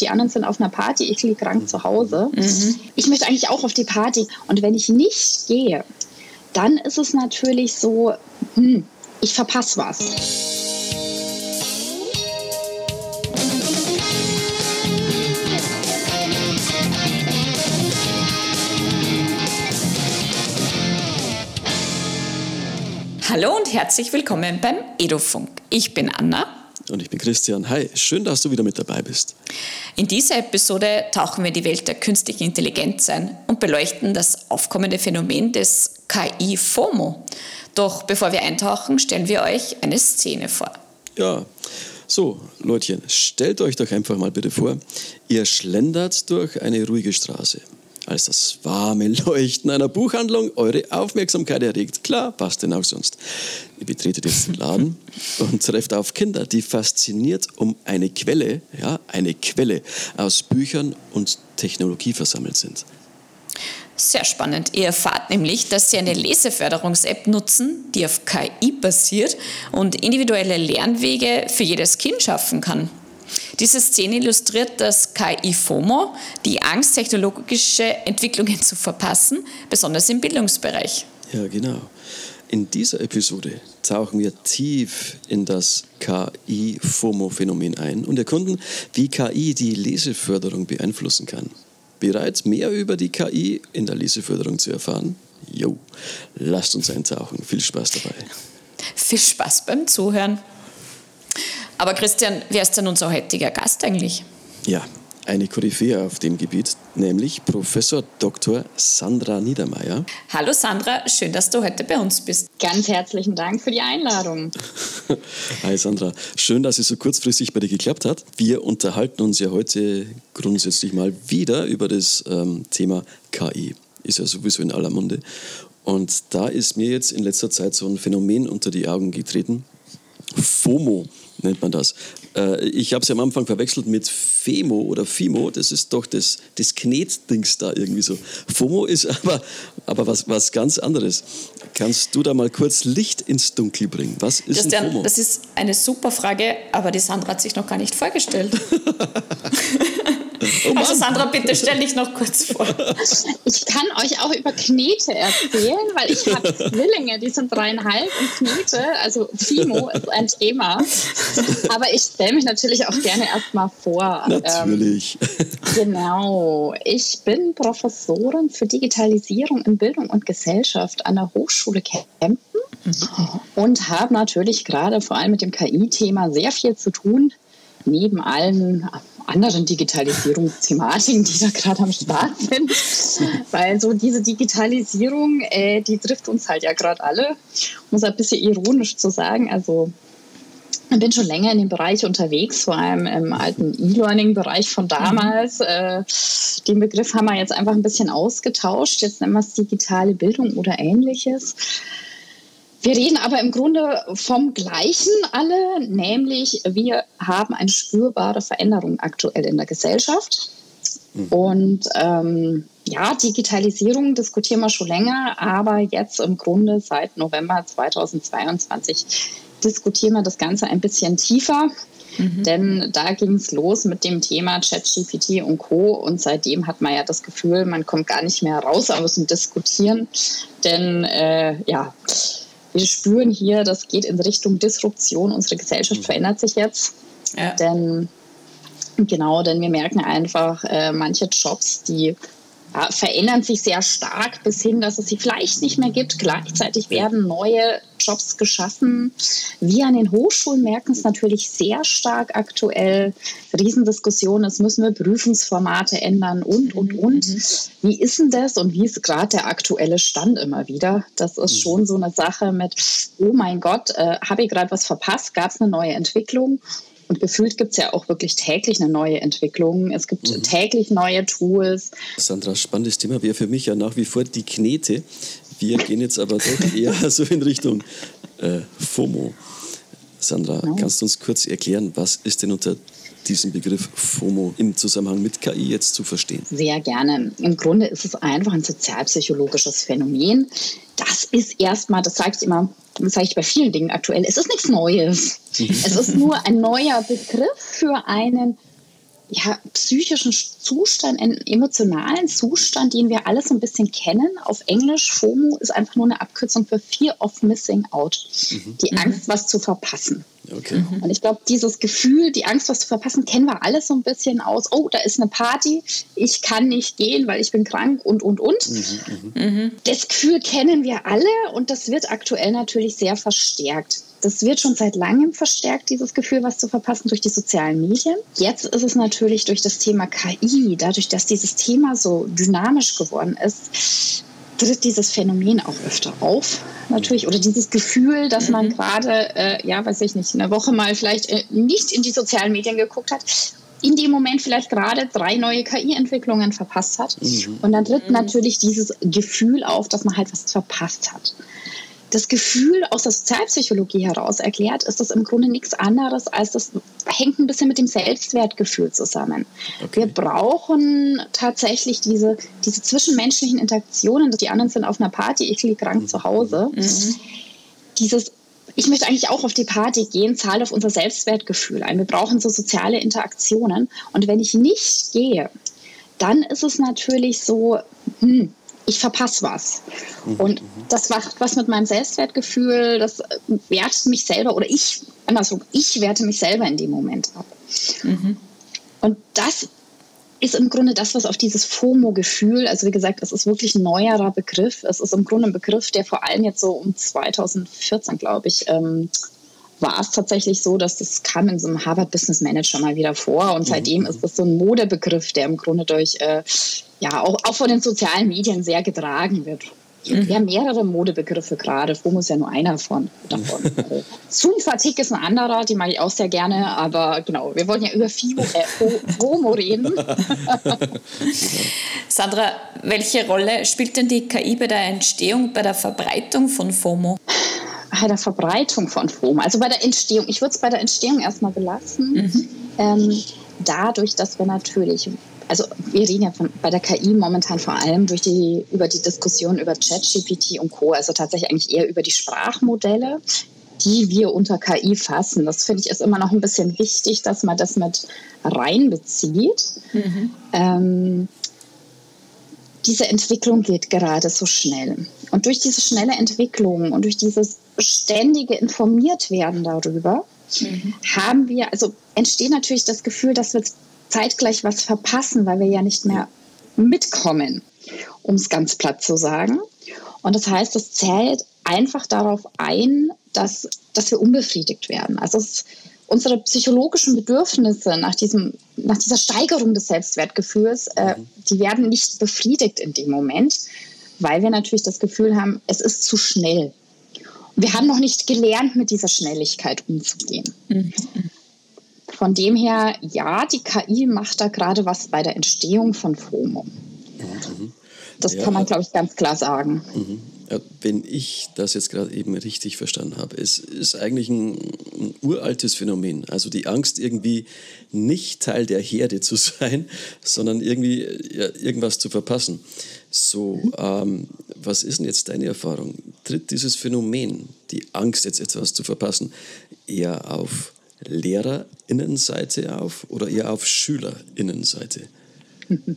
die anderen sind auf einer Party, ich liege krank zu Hause. Mhm. Ich möchte eigentlich auch auf die Party. Und wenn ich nicht gehe, dann ist es natürlich so, hm, ich verpasse was. Hallo und herzlich willkommen beim Edofunk. Ich bin Anna. Und ich bin Christian. Hi, schön, dass du wieder mit dabei bist. In dieser Episode tauchen wir in die Welt der künstlichen Intelligenz ein und beleuchten das aufkommende Phänomen des KI-FOMO. Doch bevor wir eintauchen, stellen wir euch eine Szene vor. Ja, so, Leutchen, stellt euch doch einfach mal bitte vor, ihr schlendert durch eine ruhige Straße als das warme Leuchten einer Buchhandlung eure Aufmerksamkeit erregt. Klar, passt denn auch sonst. Ihr betretet jetzt den Laden und trefft auf Kinder, die fasziniert um eine Quelle, ja, eine Quelle aus Büchern und Technologie versammelt sind. Sehr spannend. Ihr erfahrt nämlich, dass Sie eine Leseförderungs-App nutzen, die auf KI basiert und individuelle Lernwege für jedes Kind schaffen kann. Diese Szene illustriert das KI-FOMO, die Angst, technologische Entwicklungen zu verpassen, besonders im Bildungsbereich. Ja, genau. In dieser Episode tauchen wir tief in das KI-FOMO-Phänomen ein und erkunden, wie KI die Leseförderung beeinflussen kann. Bereits mehr über die KI in der Leseförderung zu erfahren? Jo, lasst uns eintauchen. Viel Spaß dabei. Viel Spaß beim Zuhören. Aber Christian, wer ist denn unser heutiger Gast eigentlich? Ja, eine Koryphäe auf dem Gebiet, nämlich Professor Dr. Sandra Niedermeyer. Hallo Sandra, schön, dass du heute bei uns bist. Ganz herzlichen Dank für die Einladung. Hi Sandra, schön, dass es so kurzfristig bei dir geklappt hat. Wir unterhalten uns ja heute grundsätzlich mal wieder über das ähm, Thema KI. Ist ja sowieso in aller Munde. Und da ist mir jetzt in letzter Zeit so ein Phänomen unter die Augen getreten. FOMO nennt man das. Äh, ich habe es ja am Anfang verwechselt mit FEMO oder FIMO. Das ist doch das, das Knetdings da irgendwie so. FOMO ist aber, aber was, was ganz anderes. Kannst du da mal kurz Licht ins Dunkel bringen? Was ist Christian, ein FOMO? Das ist eine super Frage, aber die Sandra hat sich noch gar nicht vorgestellt. Oh also Sandra, bitte stell dich noch kurz vor. Ich kann euch auch über Knete erzählen, weil ich habe Zwillinge, die sind dreieinhalb und Knete, also Fimo ist ein Thema. Aber ich stelle mich natürlich auch gerne erstmal vor. Natürlich. Ähm, genau. Ich bin Professorin für Digitalisierung in Bildung und Gesellschaft an der Hochschule Kempten und habe natürlich gerade vor allem mit dem KI-Thema sehr viel zu tun neben allen anderen Digitalisierungsthematiken, die da gerade am Start sind. Weil so diese Digitalisierung, äh, die trifft uns halt ja gerade alle. Um es ein bisschen ironisch zu sagen, also ich bin schon länger in dem Bereich unterwegs, vor allem im alten E-Learning-Bereich von damals. Mhm. Äh, den Begriff haben wir jetzt einfach ein bisschen ausgetauscht. Jetzt nennen wir es digitale Bildung oder ähnliches. Wir reden aber im Grunde vom Gleichen alle, nämlich wir haben eine spürbare Veränderung aktuell in der Gesellschaft. Mhm. Und ähm, ja, Digitalisierung diskutieren wir schon länger, aber jetzt im Grunde seit November 2022 diskutieren wir das Ganze ein bisschen tiefer. Mhm. Denn da ging es los mit dem Thema ChatGPT und Co. Und seitdem hat man ja das Gefühl, man kommt gar nicht mehr raus aus dem Diskutieren. Denn äh, ja, wir spüren hier, das geht in Richtung Disruption. Unsere Gesellschaft mhm. verändert sich jetzt. Ja. Denn genau, denn wir merken einfach, äh, manche Jobs, die ja, verändern sich sehr stark bis hin, dass es sie vielleicht nicht mehr gibt. Gleichzeitig werden neue Jobs geschaffen. Wir an den Hochschulen merken es natürlich sehr stark aktuell. Riesendiskussionen, es müssen wir Prüfungsformate ändern und, und, mhm. und. Mhm. Wie ist denn das und wie ist gerade der aktuelle Stand immer wieder? Das ist mhm. schon so eine Sache mit, oh mein Gott, äh, habe ich gerade was verpasst? Gab es eine neue Entwicklung? Und gefühlt gibt es ja auch wirklich täglich eine neue Entwicklung. Es gibt mhm. täglich neue Tools. Sandra, spannendes Thema wäre für mich ja nach wie vor die Knete. Wir gehen jetzt aber doch eher so in Richtung äh, FOMO. Sandra, genau. kannst du uns kurz erklären, was ist denn unter diesem Begriff FOMO im Zusammenhang mit KI jetzt zu verstehen? Sehr gerne. Im Grunde ist es einfach ein sozialpsychologisches Phänomen. Das ist erstmal, das sage ich immer, das sage ich bei vielen Dingen aktuell, es ist nichts Neues. es ist nur ein neuer Begriff für einen ja, psychischen Zustand, einen emotionalen Zustand, den wir alle so ein bisschen kennen. Auf Englisch, FOMO ist einfach nur eine Abkürzung für Fear of Missing Out. Mhm. Die Angst, was zu verpassen. Okay. Mhm. Und ich glaube, dieses Gefühl, die Angst, was zu verpassen, kennen wir alle so ein bisschen aus. Oh, da ist eine Party, ich kann nicht gehen, weil ich bin krank und, und, und. Mhm, mhm. mhm. Das Gefühl kennen wir alle und das wird aktuell natürlich sehr verstärkt. Das wird schon seit langem verstärkt, dieses Gefühl, was zu verpassen durch die sozialen Medien. Jetzt ist es natürlich durch das Thema KI, dadurch, dass dieses Thema so dynamisch geworden ist, tritt dieses Phänomen auch öfter auf, natürlich. Oder dieses Gefühl, dass man mhm. gerade, äh, ja, weiß ich nicht, eine Woche mal vielleicht äh, nicht in die sozialen Medien geguckt hat in dem Moment vielleicht gerade drei neue KI-Entwicklungen verpasst hat. Mhm. Und dann tritt mhm. natürlich dieses Gefühl auf, dass man halt was verpasst hat das Gefühl aus der Sozialpsychologie heraus erklärt, ist das im Grunde nichts anderes als das hängt ein bisschen mit dem Selbstwertgefühl zusammen. Okay. Wir brauchen tatsächlich diese, diese zwischenmenschlichen Interaktionen. Die anderen sind auf einer Party, ich liege krank mhm. zu Hause. Mhm. Dieses ich möchte eigentlich auch auf die Party gehen, zahlt auf unser Selbstwertgefühl ein. Wir brauchen so soziale Interaktionen. Und wenn ich nicht gehe, dann ist es natürlich so, hm, ich verpasse was. Mhm. Und das macht was mit meinem Selbstwertgefühl, das wertet mich selber oder ich, andersrum, ich werte mich selber in dem Moment ab. Mhm. Und das ist im Grunde das, was auf dieses FOMO-Gefühl, also wie gesagt, es ist wirklich ein neuerer Begriff. Es ist im Grunde ein Begriff, der vor allem jetzt so um 2014, glaube ich, ähm, war es tatsächlich so, dass das kam in so einem Harvard Business Manager mal wieder vor und seitdem mhm. ist das so ein Modebegriff, der im Grunde durch äh, ja auch, auch von den sozialen Medien sehr getragen wird. Mhm. Wir haben mehrere Modebegriffe gerade. FOMO ist ja nur einer von, davon. Zoom-Fatigue ist ein anderer, die mag ich auch sehr gerne. Aber genau, wir wollen ja über FIBO, äh, FOMO reden. Sandra, welche Rolle spielt denn die KI bei der Entstehung, bei der Verbreitung von FOMO? Bei der Verbreitung von FOMO, also bei der Entstehung. Ich würde es bei der Entstehung erstmal belassen. Mhm. Ähm, dadurch, dass wir natürlich also wir reden ja von, bei der KI momentan vor allem durch die, über die Diskussion über ChatGPT und Co., also tatsächlich eigentlich eher über die Sprachmodelle, die wir unter KI fassen. Das finde ich ist immer noch ein bisschen wichtig, dass man das mit reinbezieht. Mhm. Ähm, diese Entwicklung geht gerade so schnell. Und durch diese schnelle Entwicklung und durch dieses ständige Informiertwerden darüber, mhm. haben wir, also entsteht natürlich das Gefühl, dass wir zeitgleich was verpassen, weil wir ja nicht mehr mitkommen, um es ganz platt zu sagen. Und das heißt, es zählt einfach darauf ein, dass, dass wir unbefriedigt werden. Also es, unsere psychologischen Bedürfnisse nach, diesem, nach dieser Steigerung des Selbstwertgefühls, äh, mhm. die werden nicht befriedigt in dem Moment, weil wir natürlich das Gefühl haben, es ist zu schnell. Wir haben noch nicht gelernt, mit dieser Schnelligkeit umzugehen. Mhm. Von dem her, ja, die KI macht da gerade was bei der Entstehung von FOMO. Mhm. Das ja, kann man, glaube ich, ganz klar sagen. Mhm. Ja, wenn ich das jetzt gerade eben richtig verstanden habe, es ist eigentlich ein, ein, uraltes Phänomen. Also die Angst, irgendwie nicht Teil der Herde zu sein, sondern irgendwie ja, irgendwas zu verpassen. So, ähm, was ist denn jetzt deine Erfahrung? Tritt dieses Phänomen, die Angst, jetzt etwas zu verpassen, eher auf Lehrerinnenseite auf oder eher auf Schülerinnenseite?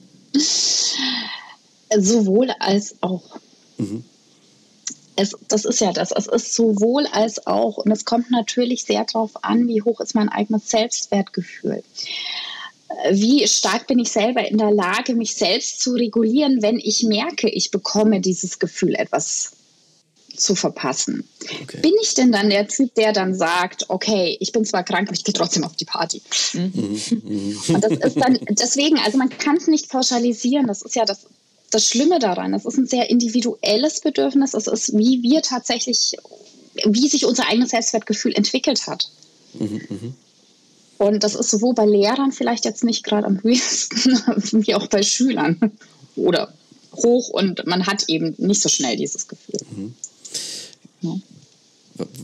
Sowohl als auch. Mhm. Es, das ist ja das. Es ist sowohl als auch. Und es kommt natürlich sehr darauf an, wie hoch ist mein eigenes Selbstwertgefühl. Wie stark bin ich selber in der Lage, mich selbst zu regulieren, wenn ich merke, ich bekomme dieses Gefühl, etwas zu verpassen. Okay. Bin ich denn dann der Typ, der dann sagt, okay, ich bin zwar krank, aber ich gehe trotzdem auf die Party? Mhm. Und das ist dann deswegen, also man kann es nicht pauschalisieren. Das ist ja das, das Schlimme daran. Es ist ein sehr individuelles Bedürfnis. Es ist, wie wir tatsächlich, wie sich unser eigenes Selbstwertgefühl entwickelt hat. Mhm, mh. Und das ist sowohl bei Lehrern vielleicht jetzt nicht gerade am höchsten, wie auch bei Schülern. Oder hoch und man hat eben nicht so schnell dieses Gefühl. Mhm. Ja.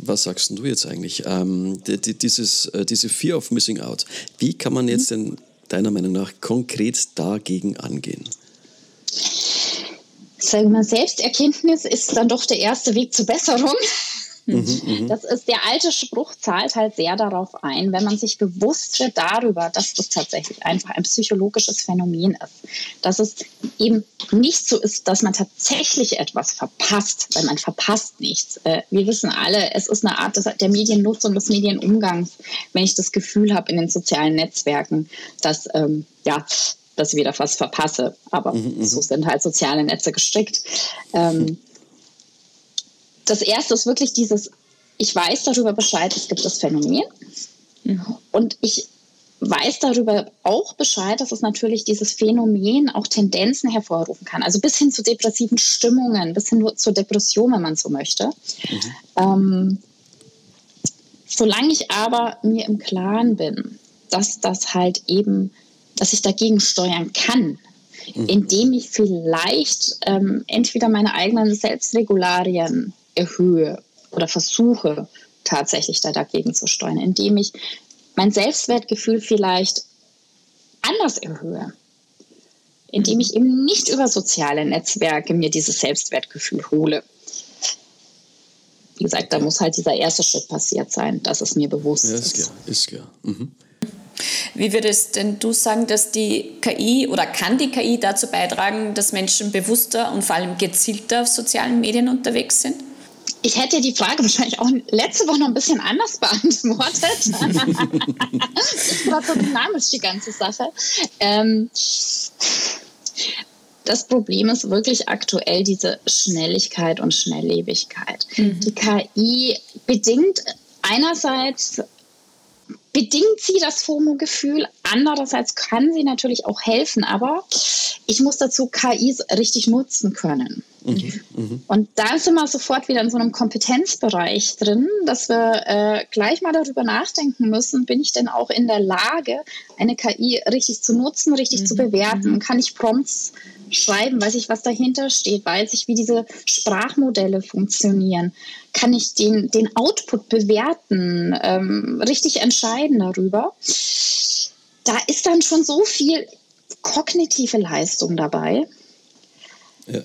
Was sagst du jetzt eigentlich? Ähm, die, die, dieses, äh, diese Fear of Missing Out, wie kann man jetzt mhm. denn deiner Meinung nach konkret dagegen angehen? Sagen wir, Selbsterkenntnis ist dann doch der erste Weg zur Besserung. Mhm, mhm, das ist der alte Spruch, zahlt halt sehr darauf ein, wenn man sich bewusst wird darüber, dass das tatsächlich einfach ein psychologisches Phänomen ist. Dass es eben nicht so ist, dass man tatsächlich etwas verpasst, weil man verpasst nichts. Äh, wir wissen alle, es ist eine Art der Mediennutzung, des Medienumgangs, wenn ich das Gefühl habe in den sozialen Netzwerken, dass ähm, ja, dass ich wieder was verpasse. Aber mhm, mhm. so sind halt soziale Netze gestrickt. Ähm, das erste ist wirklich dieses, ich weiß darüber Bescheid, es gibt das Phänomen. Und ich weiß darüber auch Bescheid, dass es natürlich dieses Phänomen auch Tendenzen hervorrufen kann. Also bis hin zu depressiven Stimmungen, bis hin zur Depression, wenn man so möchte. Mhm. Ähm, solange ich aber mir im Klaren bin, dass das halt eben, dass ich dagegen steuern kann, mhm. indem ich vielleicht ähm, entweder meine eigenen Selbstregularien erhöhe oder versuche tatsächlich da dagegen zu steuern, indem ich mein Selbstwertgefühl vielleicht anders erhöhe, indem ich eben nicht über soziale Netzwerke mir dieses Selbstwertgefühl hole. Wie gesagt, da muss halt dieser erste Schritt passiert sein, dass es mir bewusst ja, ist. Klar, ist klar. Mhm. Wie würdest denn du sagen, dass die KI oder kann die KI dazu beitragen, dass Menschen bewusster und vor allem gezielter auf sozialen Medien unterwegs sind? Ich hätte die Frage wahrscheinlich auch letzte Woche noch ein bisschen anders beantwortet. das war so dynamisch, die ganze Sache. Ähm, das Problem ist wirklich aktuell diese Schnelligkeit und Schnelllebigkeit. Mhm. Die KI bedingt einerseits bedingt sie das FOMO-Gefühl, andererseits kann sie natürlich auch helfen, aber ich muss dazu KIs richtig nutzen können. Mhm, mhm, Und da sind wir sofort wieder in so einem Kompetenzbereich drin, dass wir äh, gleich mal darüber nachdenken müssen, bin ich denn auch in der Lage, eine KI richtig zu nutzen, richtig mhm. zu bewerten? Mhm. Kann ich Prompts schreiben? Weiß ich, was dahinter steht? Weiß ich, wie diese Sprachmodelle funktionieren? Kann ich den, den Output bewerten? Ähm, richtig entscheiden darüber? Da ist dann schon so viel kognitive Leistung dabei. Ja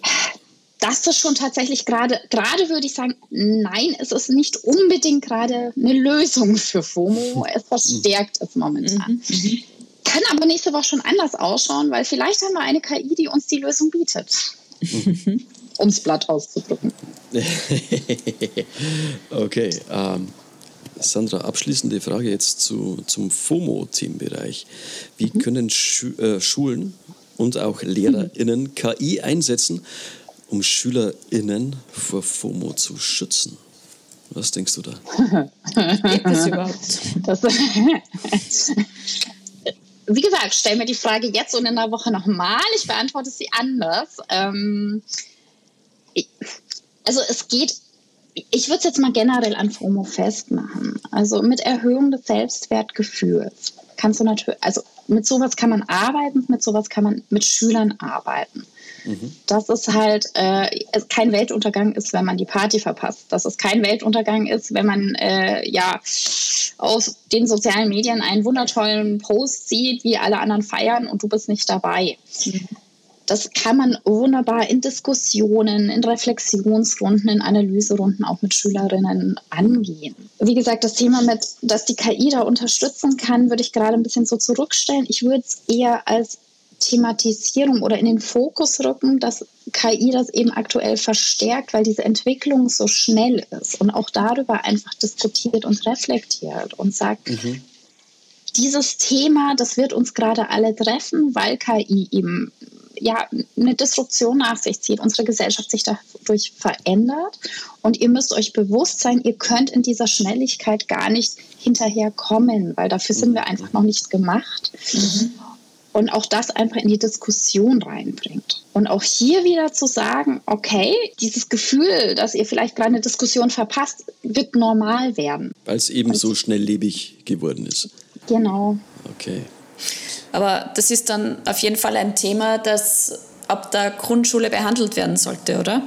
das schon tatsächlich gerade, gerade würde ich sagen, nein, es ist nicht unbedingt gerade eine Lösung für FOMO. Es verstärkt es momentan. Mhm. mhm. Kann aber nächste Woche schon anders ausschauen, weil vielleicht haben wir eine KI, die uns die Lösung bietet. Mhm. um es Blatt auszudrücken. okay. Ähm, Sandra, abschließende Frage jetzt zu, zum FOMO-Themenbereich. Wie mhm. können Schu äh, Schulen und auch LehrerInnen KI einsetzen, um SchülerInnen vor FOMO zu schützen? Was denkst du da? Gibt es überhaupt? Das, wie gesagt, stell mir die Frage jetzt und in einer Woche nochmal. Ich beantworte sie anders. Ähm, also es geht, ich würde es jetzt mal generell an FOMO festmachen. Also mit Erhöhung des Selbstwertgefühls kannst du natürlich, also mit sowas kann man arbeiten, mit sowas kann man mit Schülern arbeiten. Mhm. Dass es halt äh, kein Weltuntergang ist, wenn man die Party verpasst. Dass es kein Weltuntergang ist, wenn man äh, ja aus den sozialen Medien einen wundertollen Post sieht, wie alle anderen feiern und du bist nicht dabei. Mhm. Das kann man wunderbar in Diskussionen, in Reflexionsrunden, in Analyserunden auch mit Schülerinnen angehen. Wie gesagt, das Thema mit, dass die KI da unterstützen kann, würde ich gerade ein bisschen so zurückstellen. Ich würde es eher als Thematisierung oder in den Fokus rücken, dass KI das eben aktuell verstärkt, weil diese Entwicklung so schnell ist und auch darüber einfach diskutiert und reflektiert und sagt, mhm. dieses Thema, das wird uns gerade alle treffen, weil KI eben ja, eine Disruption nach sich zieht, unsere Gesellschaft sich dadurch verändert. Und ihr müsst euch bewusst sein, ihr könnt in dieser Schnelligkeit gar nicht hinterherkommen, weil dafür sind wir einfach noch nicht gemacht. Mhm und auch das einfach in die Diskussion reinbringt. Und auch hier wieder zu sagen, okay, dieses Gefühl, dass ihr vielleicht gerade eine Diskussion verpasst, wird normal werden. Weil es eben so schnelllebig geworden ist. Genau. Okay. Aber das ist dann auf jeden Fall ein Thema, das ab der Grundschule behandelt werden sollte, oder?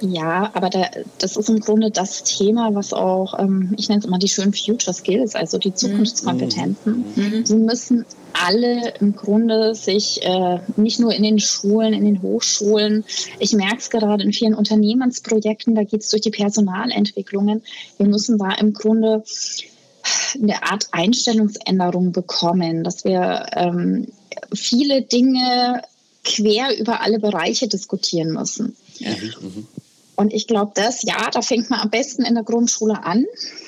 Ja, aber da, das ist im Grunde das Thema, was auch, ähm, ich nenne es immer die schönen Future Skills, also die Zukunftskompetenzen. Mhm. Die müssen alle im Grunde sich äh, nicht nur in den Schulen, in den Hochschulen, ich merke es gerade in vielen Unternehmensprojekten, da geht es durch die Personalentwicklungen. Wir müssen da im Grunde eine Art Einstellungsänderung bekommen, dass wir ähm, viele Dinge quer über alle Bereiche diskutieren müssen. Ja. Mhm. Und ich glaube, das, ja, da fängt man am besten in der Grundschule an,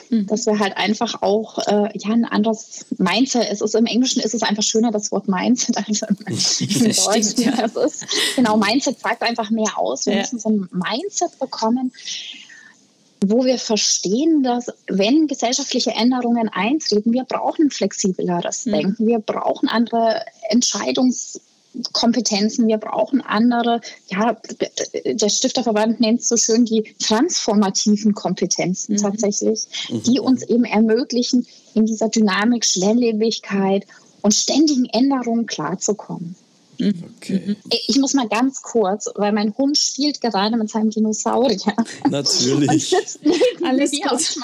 mhm. dass wir halt einfach auch äh, ja, ein anderes Mindset, es ist im Englischen ist es einfach schöner, das Wort Mindset, als im, im Deutschen. Ja. Das ist, genau, Mindset sagt einfach mehr aus. Wir ja. müssen so ein Mindset bekommen, wo wir verstehen, dass wenn gesellschaftliche Änderungen eintreten, wir brauchen flexibleres mhm. Denken, wir brauchen andere Entscheidungs Kompetenzen, wir brauchen andere, ja, der Stifterverband nennt es so schön die transformativen Kompetenzen mhm. tatsächlich, mhm. die uns eben ermöglichen, in dieser Dynamik, Schnelllebigkeit und ständigen Änderungen klarzukommen. Mhm. Okay. Mhm. Ich muss mal ganz kurz, weil mein Hund spielt gerade mit seinem Dinosaurier. Natürlich. Alles gut.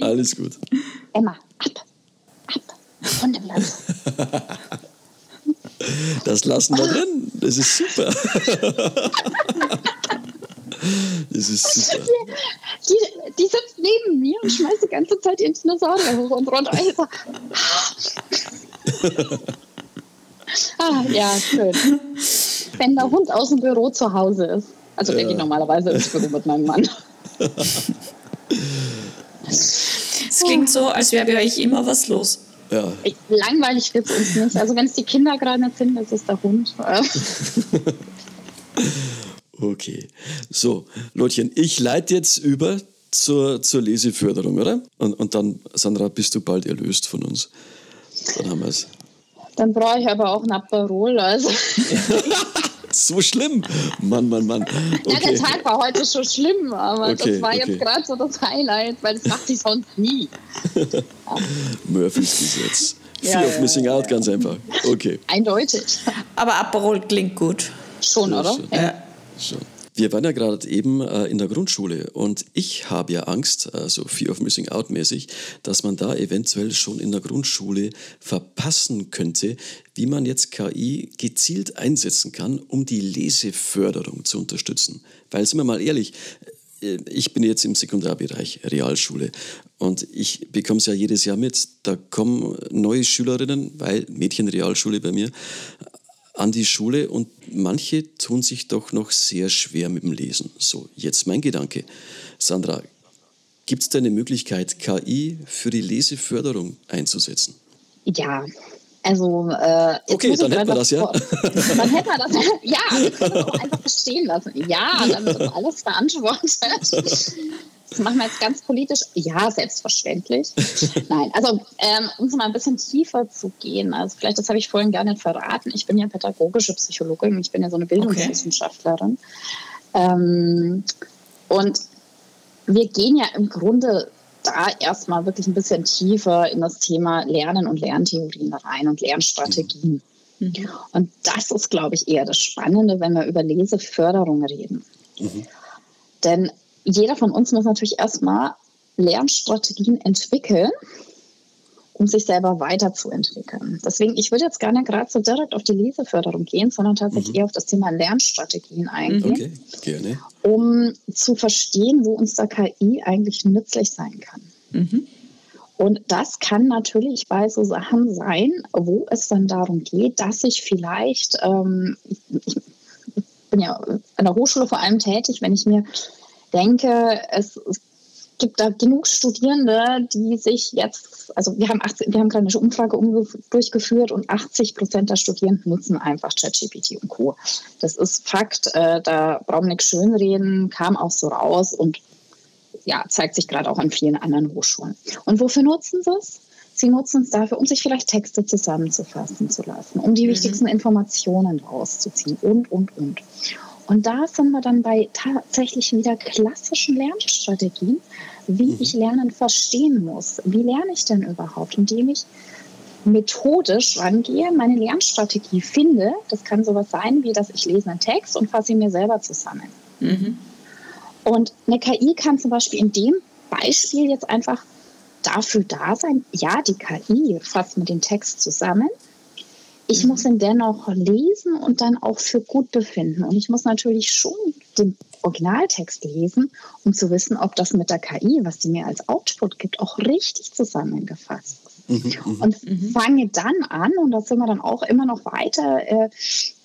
Alles gut. Emma, ab, ab, von dem Platz. Das lassen wir drin. Das ist super. Das ist super. Die, die sitzt neben mir und schmeißt die ganze Zeit ihren Dinosaurier hoch und runter. Ah, ja, schön. Wenn der Hund aus dem Büro zu Hause ist. Also ja. geht normalerweise ins Büro mit meinem Mann. Es klingt so, als wäre bei euch immer was los. Ja. langweilig wird es uns nicht. Also wenn es die Kinder gerade nicht sind, ist es der Hund. okay. So, Lotchen, ich leite jetzt über zur, zur Leseförderung, oder? Und, und dann, Sandra, bist du bald erlöst von uns. Dann haben wir es. Dann brauche ich aber auch ein Aperol. Also. so schlimm. Mann, Mann, Mann. Okay. Ja, der Tag war heute schon schlimm, aber okay, das war okay. jetzt gerade so das Highlight, weil das macht ich sonst nie. Murphys Gesetz. Fear ja, of Missing Out, ganz einfach. Okay. Eindeutig. Aber Aperol klingt gut. Schon, oder? Schon. Ja. Schon. Wir waren ja gerade eben äh, in der Grundschule und ich habe ja Angst, also Fear of Missing Out mäßig, dass man da eventuell schon in der Grundschule verpassen könnte, wie man jetzt KI gezielt einsetzen kann, um die Leseförderung zu unterstützen. Weil, sind wir mal ehrlich, äh, ich bin jetzt im Sekundarbereich Realschule und ich bekomme es ja jedes Jahr mit. Da kommen neue Schülerinnen, weil Mädchenrealschule bei mir, an die Schule und manche tun sich doch noch sehr schwer mit dem Lesen. So, jetzt mein Gedanke. Sandra, gibt es da eine Möglichkeit, KI für die Leseförderung einzusetzen? Ja, also, äh, okay, dann hätten wir das, ja. Dann hätten wir das, ja, wir können das auch einfach stehen lassen. Ja, dann wird alles beantwortet. Das machen wir jetzt ganz politisch. Ja, selbstverständlich. Nein, also ähm, um so mal ein bisschen tiefer zu gehen, also vielleicht, das habe ich vorhin gar nicht verraten. Ich bin ja pädagogische Psychologin, ich bin ja so eine Bildungswissenschaftlerin. Okay. Ähm, und wir gehen ja im Grunde da erstmal wirklich ein bisschen tiefer in das Thema Lernen und Lerntheorien rein und Lernstrategien. Mhm. Und das ist, glaube ich, eher das Spannende, wenn wir über Leseförderung reden. Mhm. Denn jeder von uns muss natürlich erstmal Lernstrategien entwickeln, um sich selber weiterzuentwickeln. Deswegen, ich würde jetzt gar nicht gerade so direkt auf die Leseförderung gehen, sondern tatsächlich mhm. eher auf das Thema Lernstrategien eingehen. Okay, gerne. Um zu verstehen, wo uns da KI eigentlich nützlich sein kann. Mhm. Und das kann natürlich bei so Sachen sein, wo es dann darum geht, dass ich vielleicht, ähm, ich bin ja an der Hochschule vor allem tätig, wenn ich mir denke, es, gibt da genug Studierende, die sich jetzt, also wir haben, 18, wir haben gerade eine Umfrage durchgeführt und 80 Prozent der Studierenden nutzen einfach ChatGPT und Co. Das ist Fakt, äh, da brauchen wir nichts schönreden, kam auch so raus und ja, zeigt sich gerade auch an vielen anderen Hochschulen. Und wofür nutzen sie es? Sie nutzen es dafür, um sich vielleicht Texte zusammenzufassen zu lassen, um die mhm. wichtigsten Informationen rauszuziehen und, und, und. Und da sind wir dann bei tatsächlich wieder klassischen Lernstrategien, wie mhm. ich Lernen verstehen muss. Wie lerne ich denn überhaupt? Indem ich methodisch rangehe, meine Lernstrategie finde. Das kann sowas sein, wie dass ich lese einen Text und fasse ihn mir selber zusammen. Mhm. Und eine KI kann zum Beispiel in dem Beispiel jetzt einfach dafür da sein, ja, die KI fasst mir den Text zusammen. Ich muss ihn dennoch lesen und dann auch für gut befinden. Und ich muss natürlich schon den Originaltext lesen, um zu wissen, ob das mit der KI, was die mir als Output gibt, auch richtig zusammengefasst. Mhm, mhm. und mhm. fange dann an, und da sind wir dann auch immer noch weiter, äh,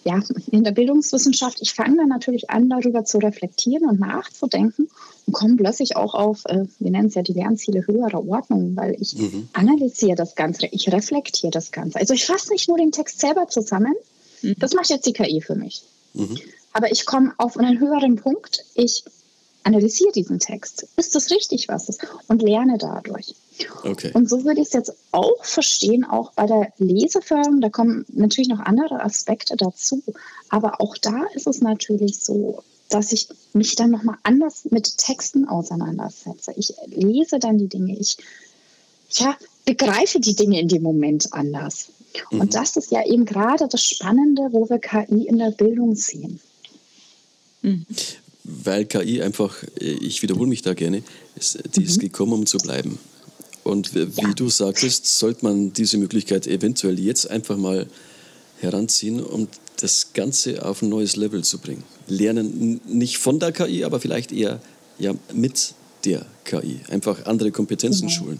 ja, in der Bildungswissenschaft, ich fange dann natürlich an, darüber zu reflektieren und nachzudenken und komme plötzlich auch auf, äh, wir nennen es ja die Lernziele höherer Ordnung, weil ich mhm. analysiere das Ganze, ich reflektiere das Ganze. Also ich fasse nicht nur den Text selber zusammen, mhm. das macht jetzt die KI für mich. Mhm. Aber ich komme auf einen höheren Punkt, ich analysiere diesen Text. Ist das richtig, was ist? Und lerne dadurch. Okay. Und so würde ich es jetzt auch verstehen, auch bei der Leseförderung. Da kommen natürlich noch andere Aspekte dazu. Aber auch da ist es natürlich so, dass ich mich dann nochmal anders mit Texten auseinandersetze. Ich lese dann die Dinge. Ich ja, begreife die Dinge in dem Moment anders. Mhm. Und das ist ja eben gerade das Spannende, wo wir KI in der Bildung sehen. Mhm. Weil KI einfach, ich wiederhole mich da gerne, die ist mhm. gekommen, um zu bleiben. Und wie ja. du sagtest, sollte man diese Möglichkeit eventuell jetzt einfach mal heranziehen, um das Ganze auf ein neues Level zu bringen. Lernen nicht von der KI, aber vielleicht eher ja, mit der KI. Einfach andere Kompetenzen genau. schulen.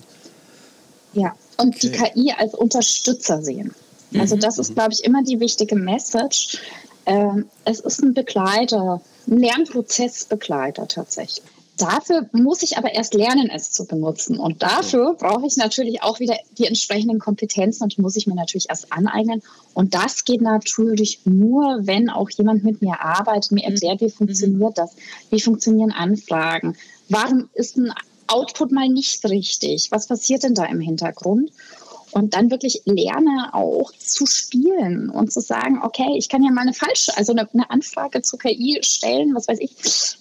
Ja, und okay. die KI als Unterstützer sehen. Also mhm. das ist, mhm. glaube ich, immer die wichtige Message. Ähm, es ist ein Begleiter, ein Lernprozessbegleiter tatsächlich. Dafür muss ich aber erst lernen, es zu benutzen. Und dafür brauche ich natürlich auch wieder die entsprechenden Kompetenzen und die muss ich mir natürlich erst aneignen. Und das geht natürlich nur, wenn auch jemand mit mir arbeitet, mir erklärt, wie mhm. funktioniert das, wie funktionieren Anfragen, warum ist ein Output mal nicht richtig, was passiert denn da im Hintergrund? Und dann wirklich lerne auch zu spielen und zu sagen, okay, ich kann ja mal eine falsche, also eine, eine Anfrage zur KI stellen, was weiß ich,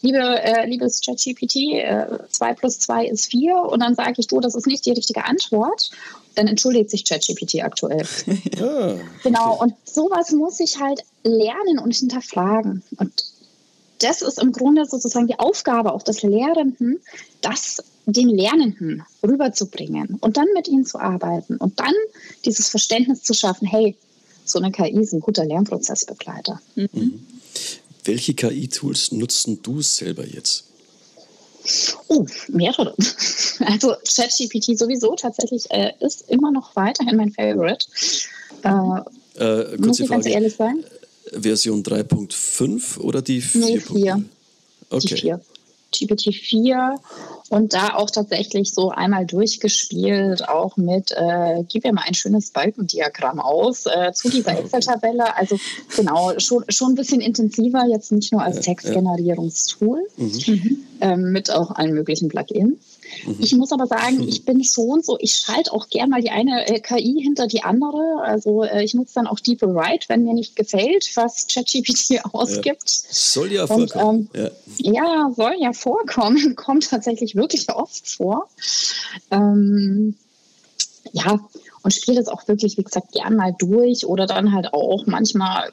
liebe, äh, liebes ChatGPT, äh, 2 plus 2 ist 4 und dann sage ich, du, das ist nicht die richtige Antwort, dann entschuldigt sich ChatGPT aktuell. ah, genau, okay. und sowas muss ich halt lernen und hinterfragen und das ist im Grunde sozusagen die Aufgabe auch des Lehrenden, das den Lernenden rüberzubringen und dann mit ihnen zu arbeiten und dann dieses Verständnis zu schaffen, hey, so eine KI ist ein guter Lernprozessbegleiter. Mhm. Welche KI-Tools nutzen du selber jetzt? Oh, mehrere. Also ChatGPT sowieso tatsächlich äh, ist immer noch weiterhin mein Favorite. Äh, äh, muss ich ganz ehrlich sein? Version 3.5 oder die 4? Nee, 4. Okay. Die 4. GPT-4 und da auch tatsächlich so einmal durchgespielt, auch mit, äh, gib mir mal ein schönes Balkendiagramm aus äh, zu dieser Excel-Tabelle. Also genau, schon, schon ein bisschen intensiver, jetzt nicht nur als Textgenerierungstool, mhm. ähm, mit auch allen möglichen Plugins. Mhm. Ich muss aber sagen, ich bin schon so, ich schalte auch gern mal die eine äh, KI hinter die andere. Also äh, ich nutze dann auch DeepL wenn mir nicht gefällt, was ChatGPT ausgibt. Ja. Soll ja vorkommen. Und, ähm, ja. ja. soll ja vorkommen, kommt tatsächlich wirklich oft vor. Ähm, ja, und spiele es auch wirklich, wie gesagt, gern mal durch oder dann halt auch manchmal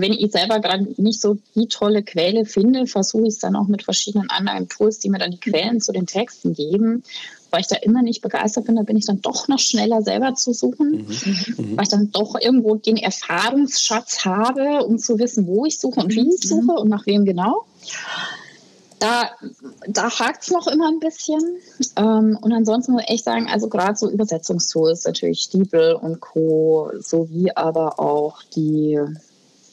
wenn ich selber gerade nicht so die tolle Quelle finde, versuche ich es dann auch mit verschiedenen anderen Tools, die mir dann die Quellen zu den Texten geben. Weil ich da immer nicht begeistert bin, da bin ich dann doch noch schneller selber zu suchen, mhm. mhm. weil ich dann doch irgendwo den Erfahrungsschatz habe, um zu wissen, wo ich suche und wie ich mhm. suche und nach wem genau. Da, da hakt es noch immer ein bisschen. Ähm, und ansonsten muss ich echt sagen, also gerade so Übersetzungstools, natürlich DeepL und Co., sowie aber auch die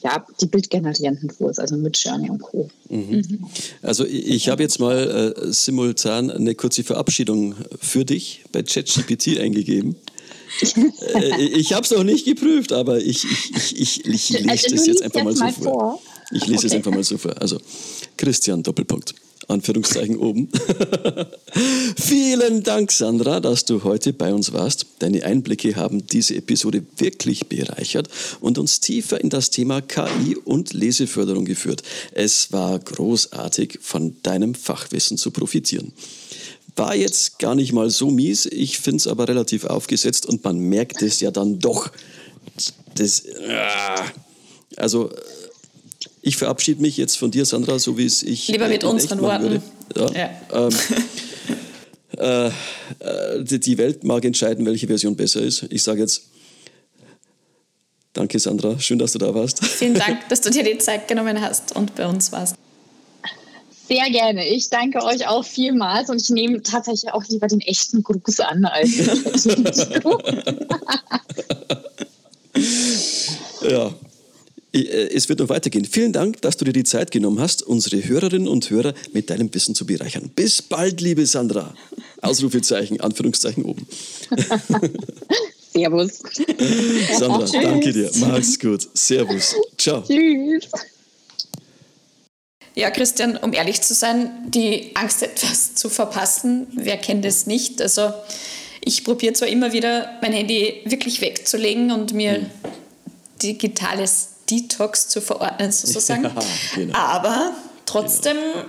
ja, die bildgenerierenden Tools, also Midjourney und Co. Mhm. Also ich habe jetzt mal äh, simultan eine kurze Verabschiedung für dich bei ChatGPT eingegeben. äh, ich habe es noch nicht geprüft, aber ich, ich, ich, ich, ich lese also, das jetzt einfach mal so vor. vor. Ich lese okay. es einfach mal so vor. Also Christian Doppelpunkt. Anführungszeichen oben. Vielen Dank, Sandra, dass du heute bei uns warst. Deine Einblicke haben diese Episode wirklich bereichert und uns tiefer in das Thema KI und Leseförderung geführt. Es war großartig, von deinem Fachwissen zu profitieren. War jetzt gar nicht mal so mies, ich finde es aber relativ aufgesetzt und man merkt es ja dann doch. Das, ah, also Ich verabschiede mich jetzt von dir, Sandra, so wie es ich. Lieber mit unseren Worten. Ja. ja. Ähm, äh, äh, die Welt mag entscheiden, welche Version besser ist. Ich sage jetzt, danke Sandra, schön, dass du da warst. Vielen Dank, dass du dir die Zeit genommen hast und bei uns warst. Sehr gerne. Ich danke euch auch vielmals und ich nehme tatsächlich auch lieber den echten Gruß an als den Ja, äh, es wird noch weitergehen. Vielen Dank, dass du dir die Zeit genommen hast, unsere Hörerinnen und Hörer mit deinem Wissen zu bereichern. Bis bald, liebe Sandra. Ausrufezeichen, Anführungszeichen oben. Servus. Sandra, danke dir. Mach's gut. Servus. Ciao. Tschüss. Ja, Christian, um ehrlich zu sein, die Angst, etwas zu verpassen, wer kennt es nicht? Also ich probiere zwar immer wieder, mein Handy wirklich wegzulegen und mir mhm. digitales Detox zu verordnen, sozusagen. Ja, genau. Aber trotzdem genau.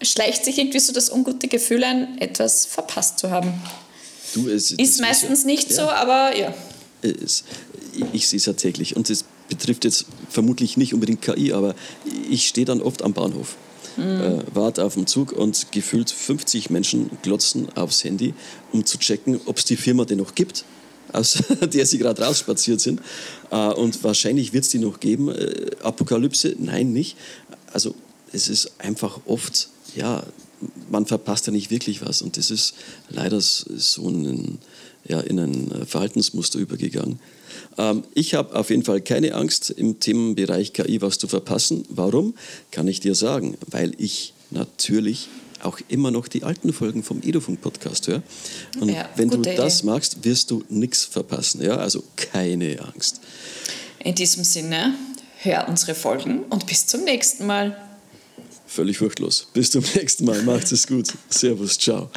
schleicht sich irgendwie so das ungute Gefühl ein, etwas verpasst zu haben. Du, es, ist meistens ist ja, nicht ja. so, aber ja. Es, ich sehe es ja täglich und es betrifft jetzt vermutlich nicht unbedingt KI, aber ich stehe dann oft am Bahnhof, mhm. äh, warte auf den Zug und gefühlt 50 Menschen glotzen aufs Handy, um zu checken, ob es die Firma denn noch gibt aus der sie gerade rausspaziert sind. Äh, und wahrscheinlich wird es die noch geben. Äh, Apokalypse? Nein, nicht. Also es ist einfach oft, ja, man verpasst ja nicht wirklich was. Und das ist leider so ein, ja, in ein Verhaltensmuster übergegangen. Ähm, ich habe auf jeden Fall keine Angst, im Themenbereich KI was zu verpassen. Warum? Kann ich dir sagen. Weil ich natürlich auch immer noch die alten Folgen vom Edofunk-Podcast höre. Und ja, wenn du das Idee. magst, wirst du nichts verpassen. Ja? Also keine Angst. In diesem Sinne, hör unsere Folgen und bis zum nächsten Mal. Völlig furchtlos. Bis zum nächsten Mal. Macht es gut. Servus. Ciao.